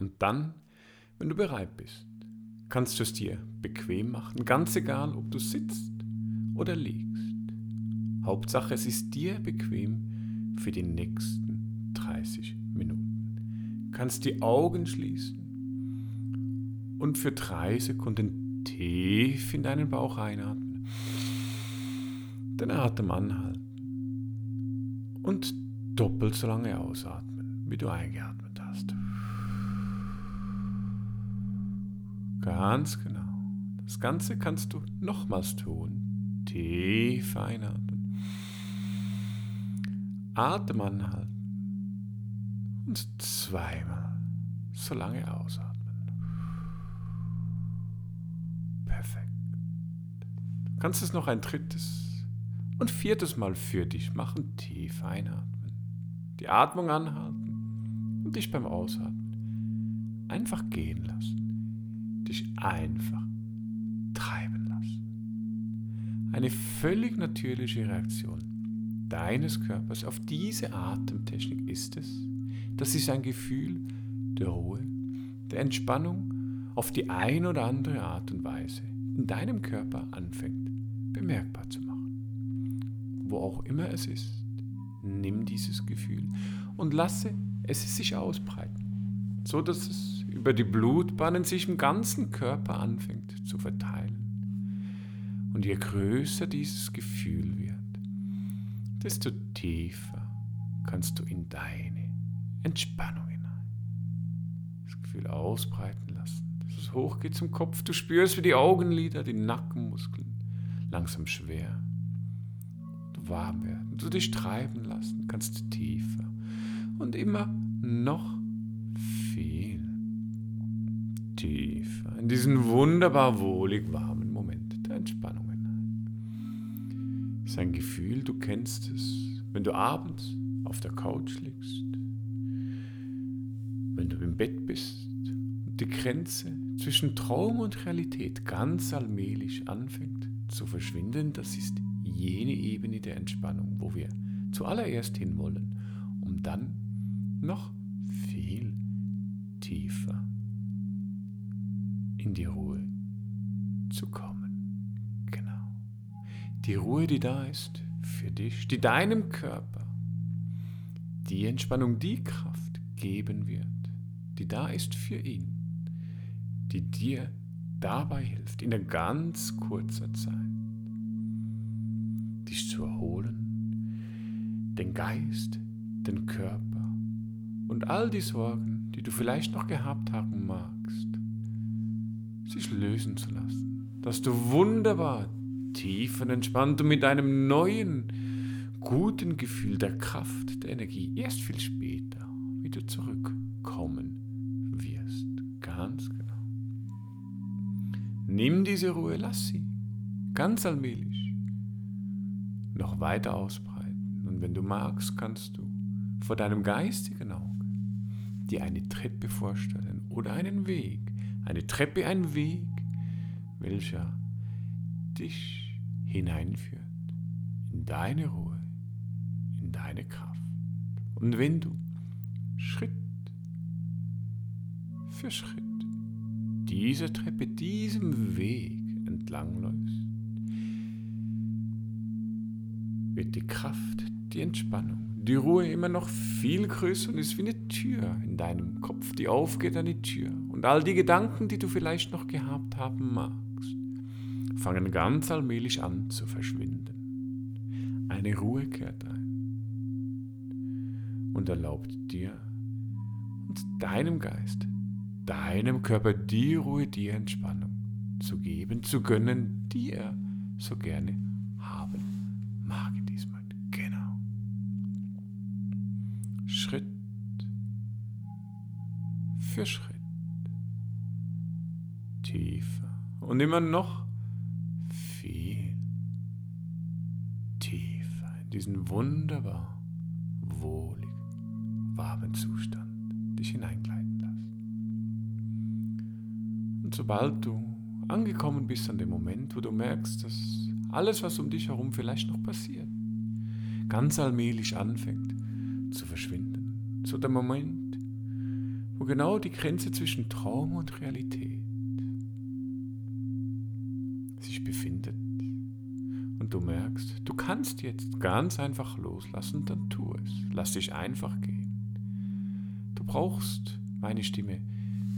Und dann, wenn du bereit bist, kannst du es dir bequem machen, ganz egal, ob du sitzt oder liegst. Hauptsache, es ist dir bequem für die nächsten 30 Minuten. Kannst die Augen schließen und für drei Sekunden tief in deinen Bauch einatmen. Den Atem anhalten und doppelt so lange ausatmen, wie du eingeatmet Ganz genau. Das Ganze kannst du nochmals tun. Tief einatmen. Atem anhalten. Und zweimal so lange ausatmen. Perfekt. Du kannst es noch ein drittes und viertes Mal für dich machen. Tief einatmen. Die Atmung anhalten und dich beim Ausatmen einfach gehen lassen. Dich einfach treiben lassen. Eine völlig natürliche Reaktion deines Körpers auf diese Atemtechnik ist es, dass sich ein Gefühl der Ruhe, der Entspannung auf die ein oder andere Art und Weise in deinem Körper anfängt bemerkbar zu machen. Wo auch immer es ist, nimm dieses Gefühl und lasse es sich ausbreiten, so dass es über die Blutbahnen sich im ganzen Körper anfängt zu verteilen. Und je größer dieses Gefühl wird, desto tiefer kannst du in deine Entspannung hinein. Das Gefühl ausbreiten lassen es hochgeht zum Kopf. Du spürst, wie die Augenlider, die Nackenmuskeln langsam schwer warm werden. Du dich treiben lassen kannst tiefer und immer noch viel tiefer in diesen wunderbar wohlig warmen Moment der Entspannung hinein. Es Gefühl, du kennst es, wenn du abends auf der Couch liegst, wenn du im Bett bist und die Grenze zwischen Traum und Realität ganz allmählich anfängt zu verschwinden, das ist jene Ebene der Entspannung, wo wir zuallererst hinwollen, um dann noch viel tiefer in die Ruhe zu kommen. Genau. Die Ruhe, die da ist für dich, die deinem Körper die Entspannung, die Kraft geben wird, die da ist für ihn die dir dabei hilft, in der ganz kurzer Zeit, dich zu erholen, den Geist, den Körper und all die Sorgen, die du vielleicht noch gehabt haben magst, sich lösen zu lassen, dass du wunderbar tief und entspannt und mit einem neuen, guten Gefühl der Kraft, der Energie erst viel später wieder zurückkommen wirst. Ganz genau. Nimm diese Ruhe, lass sie ganz allmählich noch weiter ausbreiten. Und wenn du magst, kannst du vor deinem geistigen Auge dir eine Treppe vorstellen oder einen Weg. Eine Treppe, ein Weg, welcher dich hineinführt in deine Ruhe, in deine Kraft. Und wenn du Schritt für Schritt diese Treppe, diesem Weg entlangläufst, wird die Kraft, die Entspannung, die Ruhe immer noch viel größer und ist wie eine Tür in deinem Kopf, die aufgeht an die Tür. Und all die Gedanken, die du vielleicht noch gehabt haben magst, fangen ganz allmählich an zu verschwinden. Eine Ruhe kehrt ein und erlaubt dir und deinem Geist deinem Körper die Ruhe, die Entspannung zu geben, zu gönnen, die er so gerne haben mag in diesem Moment. Genau. Schritt für Schritt. Und immer noch viel tiefer in diesen wunderbar wohlig warmen Zustand dich hineingleiten. Und sobald du angekommen bist an dem Moment, wo du merkst, dass alles, was um dich herum vielleicht noch passiert, ganz allmählich anfängt zu verschwinden. So der Moment, wo genau die Grenze zwischen Traum und Realität sich befindet. Und du merkst, du kannst jetzt ganz einfach loslassen, dann tu es. Lass dich einfach gehen. Du brauchst meine Stimme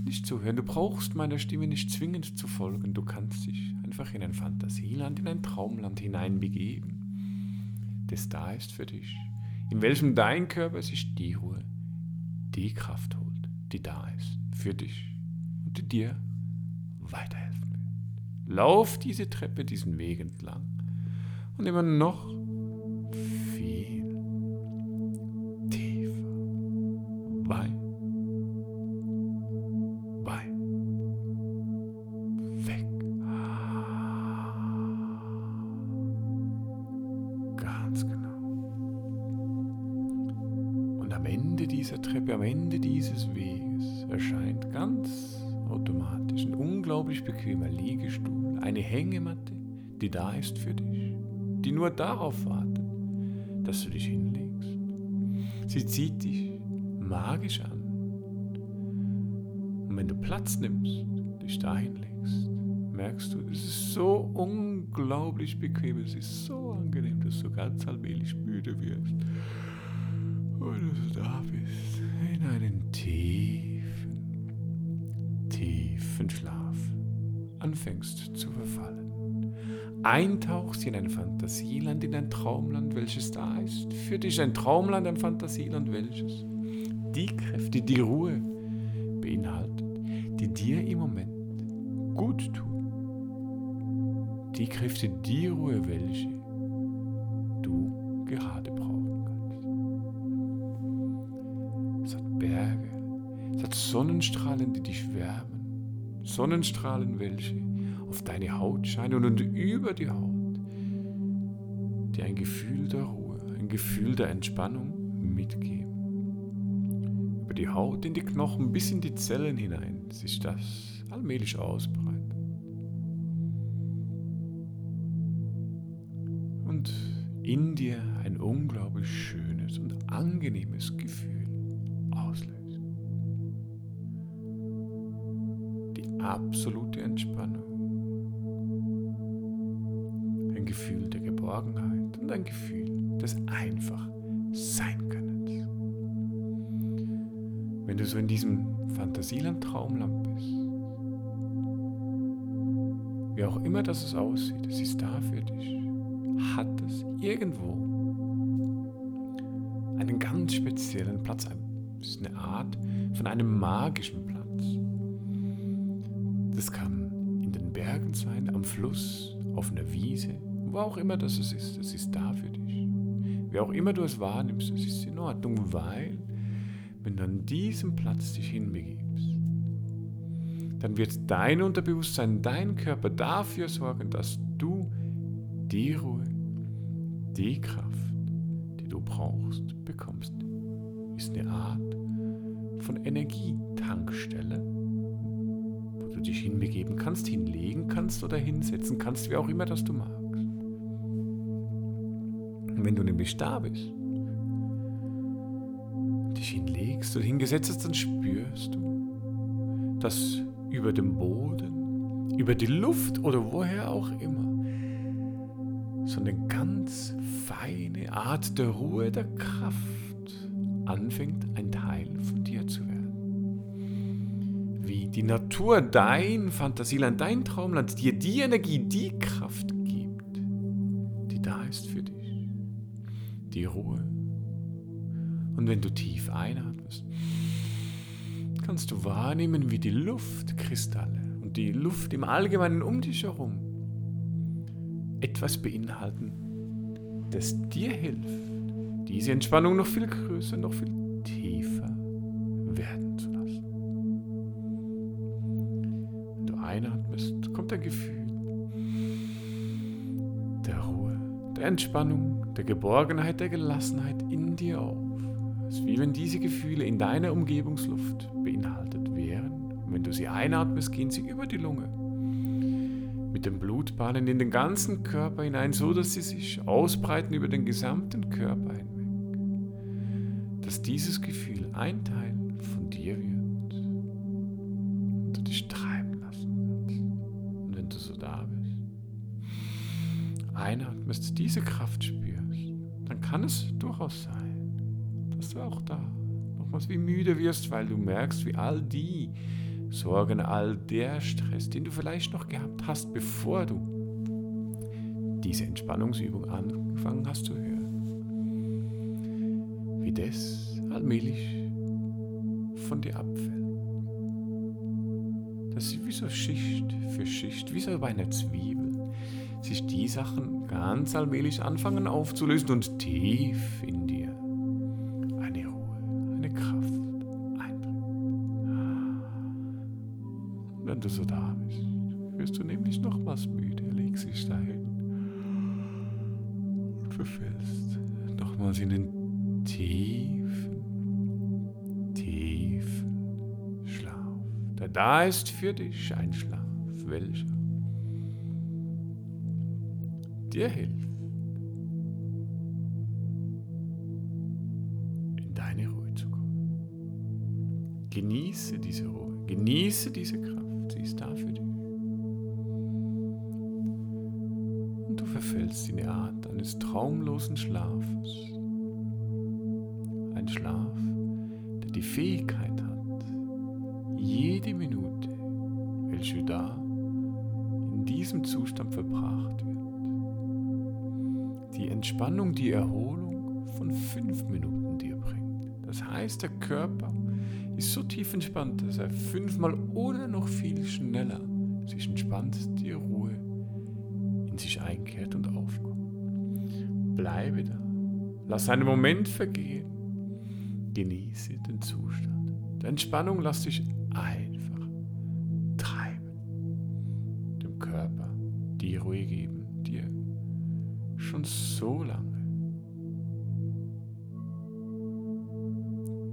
nicht zu hören, du brauchst meiner Stimme nicht zwingend zu folgen. Du kannst dich einfach in ein Fantasieland, in ein Traumland hineinbegeben, das da ist für dich, in welchem dein Körper sich die Ruhe, die Kraft holt, die da ist für dich und die dir weiterhelfen. Lauf diese Treppe, diesen Weg entlang und immer noch viel tiefer. Weit, weit, weg. Ganz genau. Und am Ende dieser Treppe, am Ende dieses Weges erscheint ganz automatisch ein unglaublich bequemer Liegestuhl, eine Hängematte, die da ist für dich die nur darauf wartet, dass du dich hinlegst. Sie zieht dich magisch an. Und wenn du Platz nimmst, dich dahin legst, merkst du, es ist so unglaublich bequem, es ist so angenehm, dass du ganz allmählich müde wirst. Und dass du da bist, in einen tiefen, tiefen Schlaf anfängst zu verfallen eintauchst in ein Fantasieland, in ein Traumland, welches da ist. Für dich ein Traumland, ein Fantasieland, welches die Kräfte, die Ruhe beinhaltet, die dir im Moment gut tun. Die Kräfte, die Ruhe, welche du gerade brauchen kannst. Es hat Berge, es hat Sonnenstrahlen, die dich wärmen. Sonnenstrahlen, welche auf deine Haut scheinen und über die Haut dir ein Gefühl der Ruhe, ein Gefühl der Entspannung mitgeben. Über die Haut in die Knochen bis in die Zellen hinein sich das allmählich ausbreitet. Und in dir ein unglaublich schönes und angenehmes Gefühl absolute Entspannung. ein Gefühl der Geborgenheit und ein Gefühl des einfach sein Könnens. Wenn du so in diesem Fantasieland Traumland bist, wie auch immer das es aussieht, es ist da für dich, hat es irgendwo einen ganz speziellen Platz. Es ist eine Art von einem magischen Platz. Das kann in den Bergen sein, am Fluss, auf einer Wiese, wo auch immer das es ist, es ist da für dich. Wie auch immer du es wahrnimmst, es ist in Ordnung, weil wenn du an diesem Platz dich hinbegibst, dann wird dein Unterbewusstsein, dein Körper dafür sorgen, dass du die Ruhe, die Kraft, die du brauchst, bekommst. Ist eine Art von Energietankstelle, dich hinbegeben kannst, hinlegen kannst oder hinsetzen kannst, wie auch immer das du magst. Und wenn du nämlich da bist, dich hinlegst oder hingesetzt hast, dann spürst du, dass über dem Boden, über die Luft oder woher auch immer, so eine ganz feine Art der Ruhe, der Kraft anfängt, ein Teil die Natur, dein Fantasieland, dein Traumland dir die Energie, die Kraft gibt, die da ist für dich die Ruhe. Und wenn du tief einatmest, kannst du wahrnehmen, wie die Luftkristalle und die Luft im Allgemeinen um dich herum etwas beinhalten, das dir hilft, diese Entspannung noch viel größer, noch viel Gefühl der Ruhe, der Entspannung, der Geborgenheit, der Gelassenheit in dir auf. Es ist wie wenn diese Gefühle in deiner Umgebungsluft beinhaltet wären. Und wenn du sie einatmest, gehen sie über die Lunge mit den Blutbahnen in den ganzen Körper hinein, so dass sie sich ausbreiten über den gesamten Körper hinweg. Dass dieses Gefühl ein einatmest, diese Kraft spürst, dann kann es durchaus sein, dass du auch da nochmals wie müde wirst, weil du merkst, wie all die Sorgen, all der Stress, den du vielleicht noch gehabt hast, bevor du diese Entspannungsübung angefangen hast zu hören, wie das allmählich von dir abfällt. Das ist wie so Schicht für Schicht, wie so bei einer Zwiebel, sich die Sachen ganz allmählich anfangen aufzulösen und tief in dir eine Ruhe, eine Kraft einbringt. Und wenn du so da bist, wirst du nämlich nochmals müde, legst dich dahin und verfällst nochmals in den tiefen, tiefen Schlaf. Der da ist für dich ein Schlaf, welcher dir hilft, in deine Ruhe zu kommen. Genieße diese Ruhe, genieße diese Kraft, sie ist da für dich. Und du verfällst in die Art eines traumlosen Schlafes. Ein Schlaf, der die Fähigkeit hat, jede Minute, welche da in diesem Zustand verbracht wird, die Entspannung, die Erholung von fünf Minuten dir bringt. Das heißt, der Körper ist so tief entspannt, dass er fünfmal oder noch viel schneller sich entspannt, die Ruhe in sich einkehrt und aufkommt. Bleibe da, lass einen Moment vergehen, genieße den Zustand. Der Entspannung lass dich einfach treiben, dem Körper die Ruhe geben, schon so lange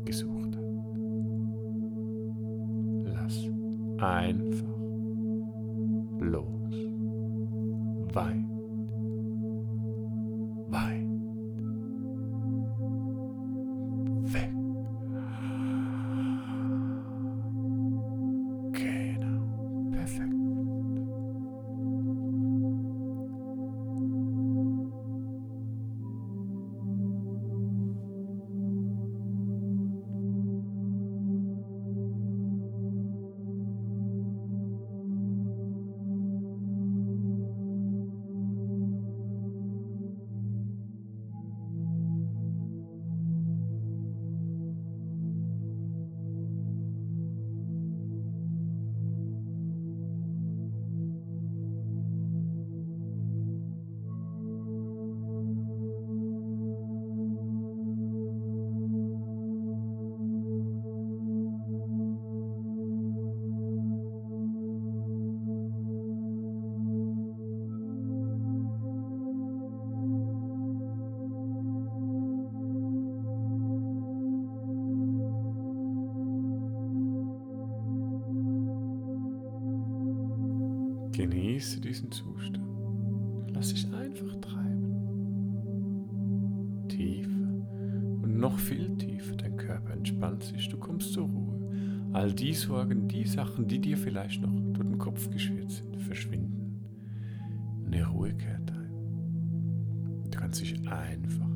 gesucht hat. Lass einfach Genieße diesen Zustand. Lass dich einfach treiben. Tiefer und noch viel tiefer. Dein Körper entspannt sich. Du kommst zur Ruhe. All die Sorgen, die Sachen, die dir vielleicht noch durch den Kopf geschwirrt sind, verschwinden. Eine Ruhe kehrt ein. Du kannst dich einfach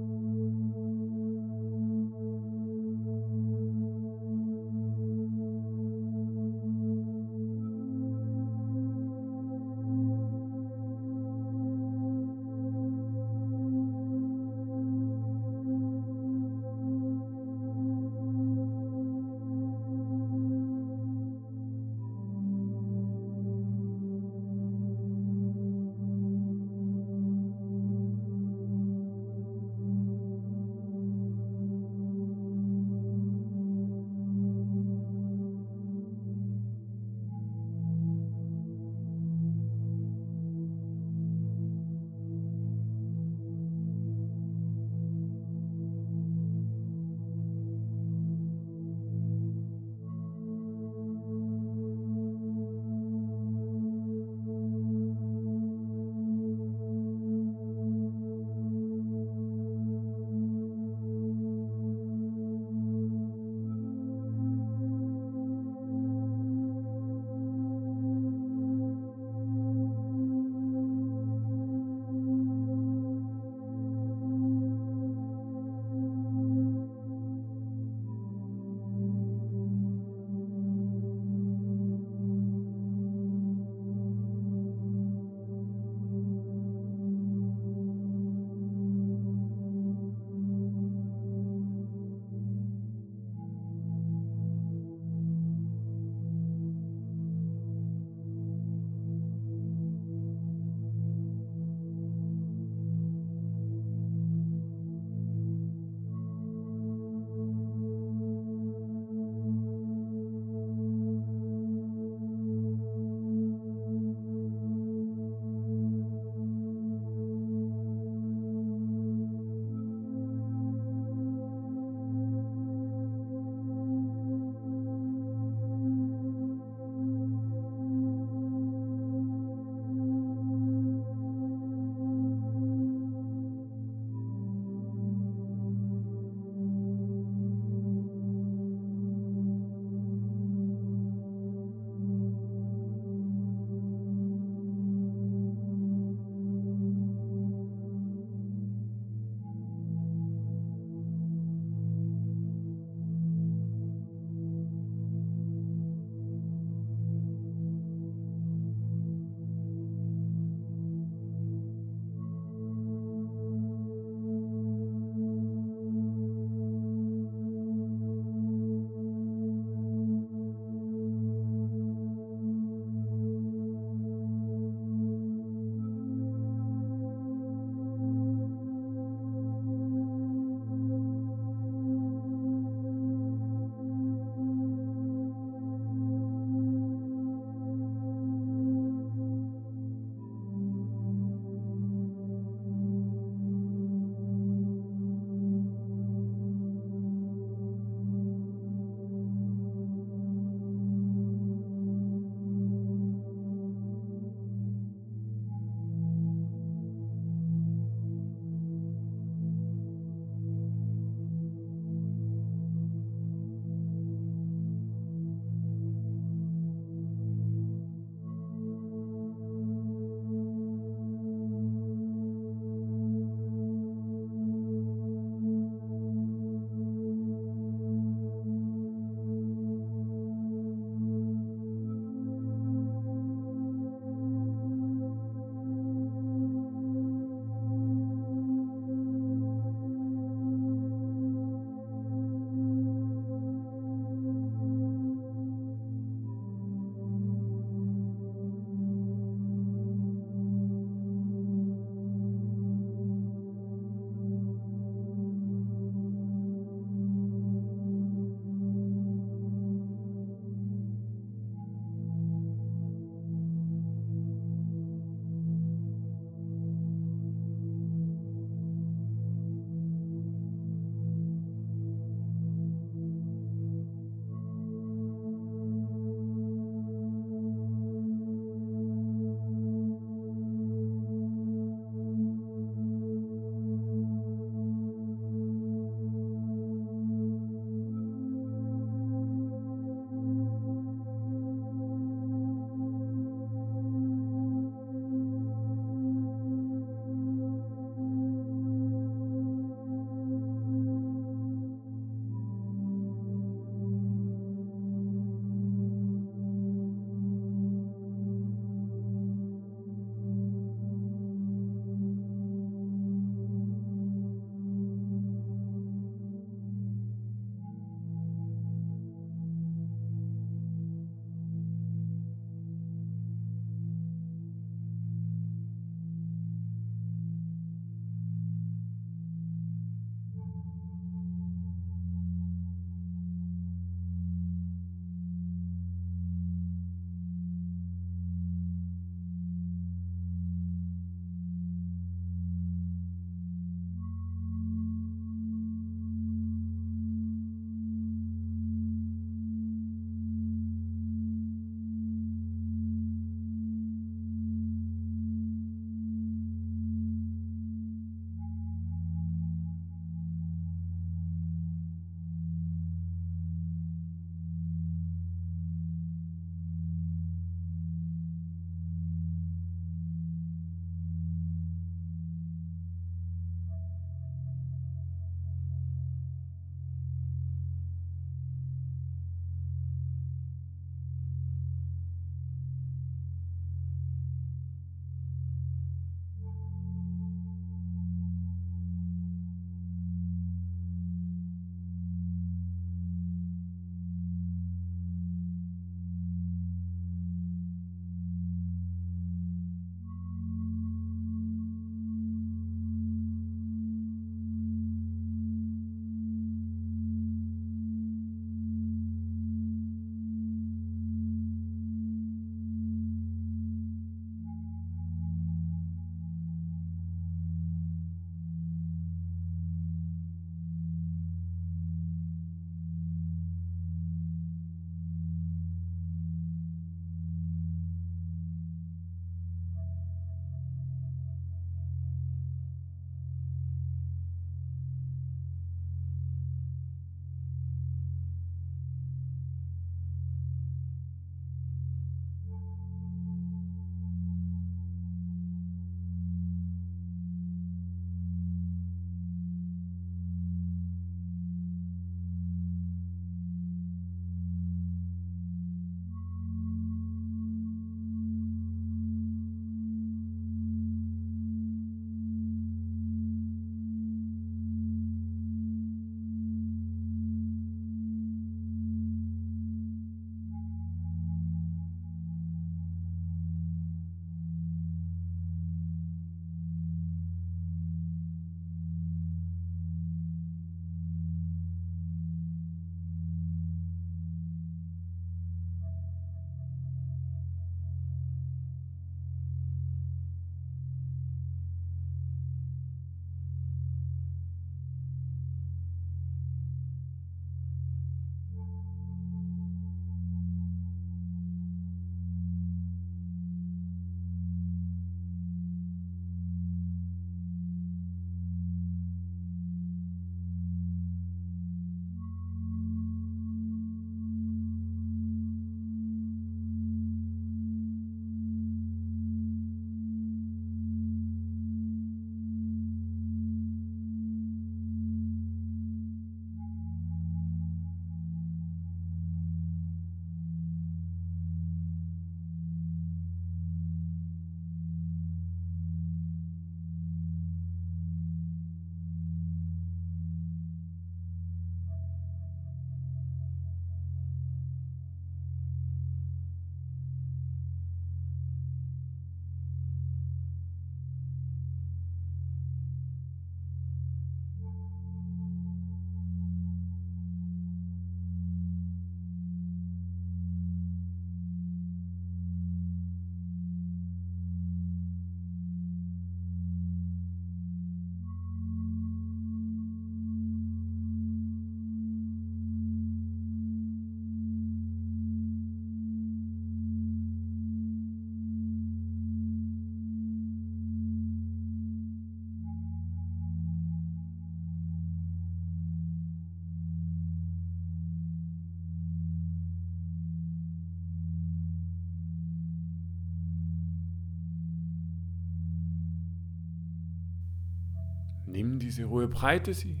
Nimm diese Ruhe, breite sie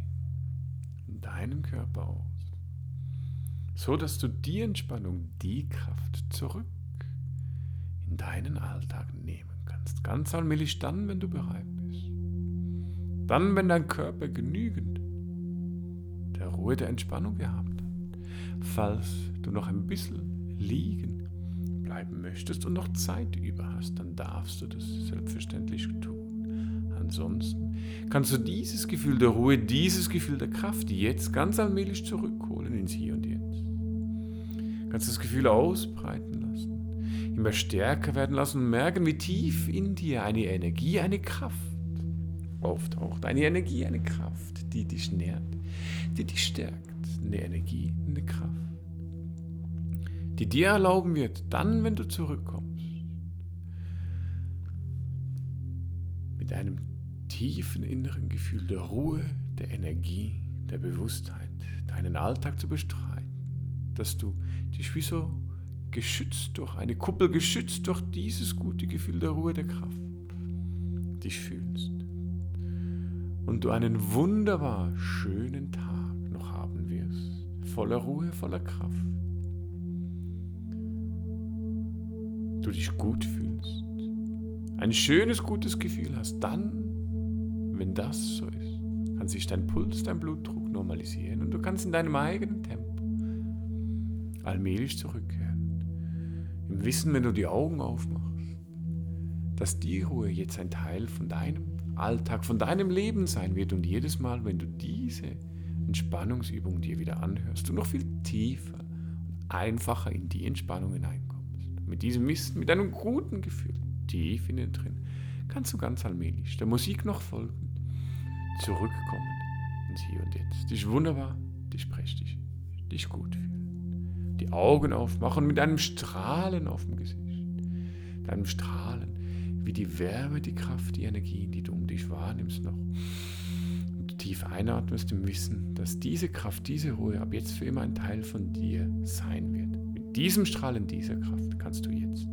in deinem Körper aus, so dass du die Entspannung, die Kraft zurück in deinen Alltag nehmen kannst. Ganz allmählich dann, wenn du bereit bist. Dann, wenn dein Körper genügend der Ruhe, der Entspannung gehabt hat. Falls du noch ein bisschen liegen bleiben möchtest und noch Zeit über hast, dann darfst du das selbstverständlich tun. Ansonsten kannst du dieses Gefühl der Ruhe, dieses Gefühl der Kraft jetzt ganz allmählich zurückholen ins Hier und Jetzt. Kannst das Gefühl ausbreiten lassen, immer stärker werden lassen und merken, wie tief in dir eine Energie, eine Kraft auftaucht. Eine Energie, eine Kraft, die dich nährt, die dich stärkt. Eine Energie, eine Kraft die dir erlauben wird, dann, wenn du zurückkommst, mit einem tiefen inneren Gefühl der Ruhe, der Energie, der Bewusstheit, deinen Alltag zu bestreiten, dass du dich wie so geschützt durch eine Kuppel, geschützt durch dieses gute Gefühl der Ruhe, der Kraft, dich fühlst. Und du einen wunderbar schönen Tag noch haben wirst, voller Ruhe, voller Kraft. du dich gut fühlst, ein schönes, gutes Gefühl hast, dann, wenn das so ist, kann sich dein Puls, dein Blutdruck normalisieren und du kannst in deinem eigenen Tempo allmählich zurückkehren. Im Wissen, wenn du die Augen aufmachst, dass die Ruhe jetzt ein Teil von deinem Alltag, von deinem Leben sein wird und jedes Mal, wenn du diese Entspannungsübung dir wieder anhörst, du noch viel tiefer und einfacher in die Entspannung hineinkommst mit diesem Wissen, mit einem guten Gefühl, tief in dir drin, kannst du ganz allmählich der Musik noch folgen, zurückkommen ins Hier und Jetzt. Dich wunderbar, dich prächtig, dich gut fühlen. Die Augen aufmachen mit einem Strahlen auf dem Gesicht. Deinem Strahlen, wie die Wärme, die Kraft, die Energie, die du um dich wahrnimmst noch. Und tief einatmest im Wissen, dass diese Kraft, diese Ruhe ab jetzt für immer ein Teil von dir sein wird diesem Strahlen dieser Kraft kannst du jetzt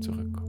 zurückkommen.